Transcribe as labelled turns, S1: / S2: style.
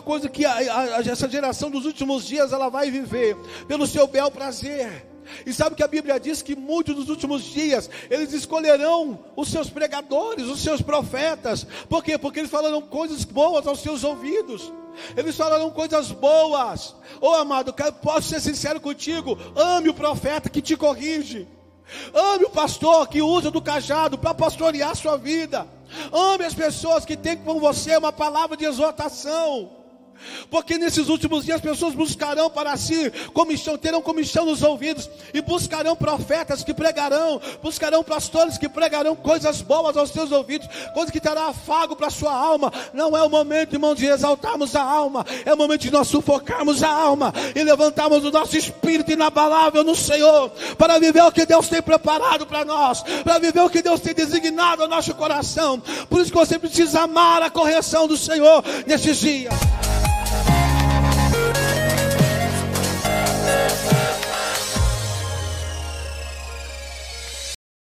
S1: coisa que a, a, essa geração dos últimos dias ela vai viver pelo seu bel prazer. E sabe que a Bíblia diz que muitos dos últimos dias eles escolherão os seus pregadores, os seus profetas. Por quê? Porque eles falarão coisas boas aos seus ouvidos. Eles falarão coisas boas. Oh, amado, posso ser sincero contigo? Ame o profeta que te corrige. Ame o pastor que usa do cajado para pastorear a sua vida. Ame as pessoas que têm com você uma palavra de exortação. Porque nesses últimos dias as pessoas buscarão para si comissão, terão comissão nos ouvidos e buscarão profetas que pregarão, buscarão pastores que pregarão coisas boas aos seus ouvidos, coisas que terá afago para a sua alma. Não é o momento, irmão, de exaltarmos a alma, é o momento de nós sufocarmos a alma e levantarmos o nosso espírito inabalável no Senhor, para viver o que Deus tem preparado para nós, para viver o que Deus tem designado ao nosso coração. Por isso que você precisa amar a correção do Senhor nesses dias.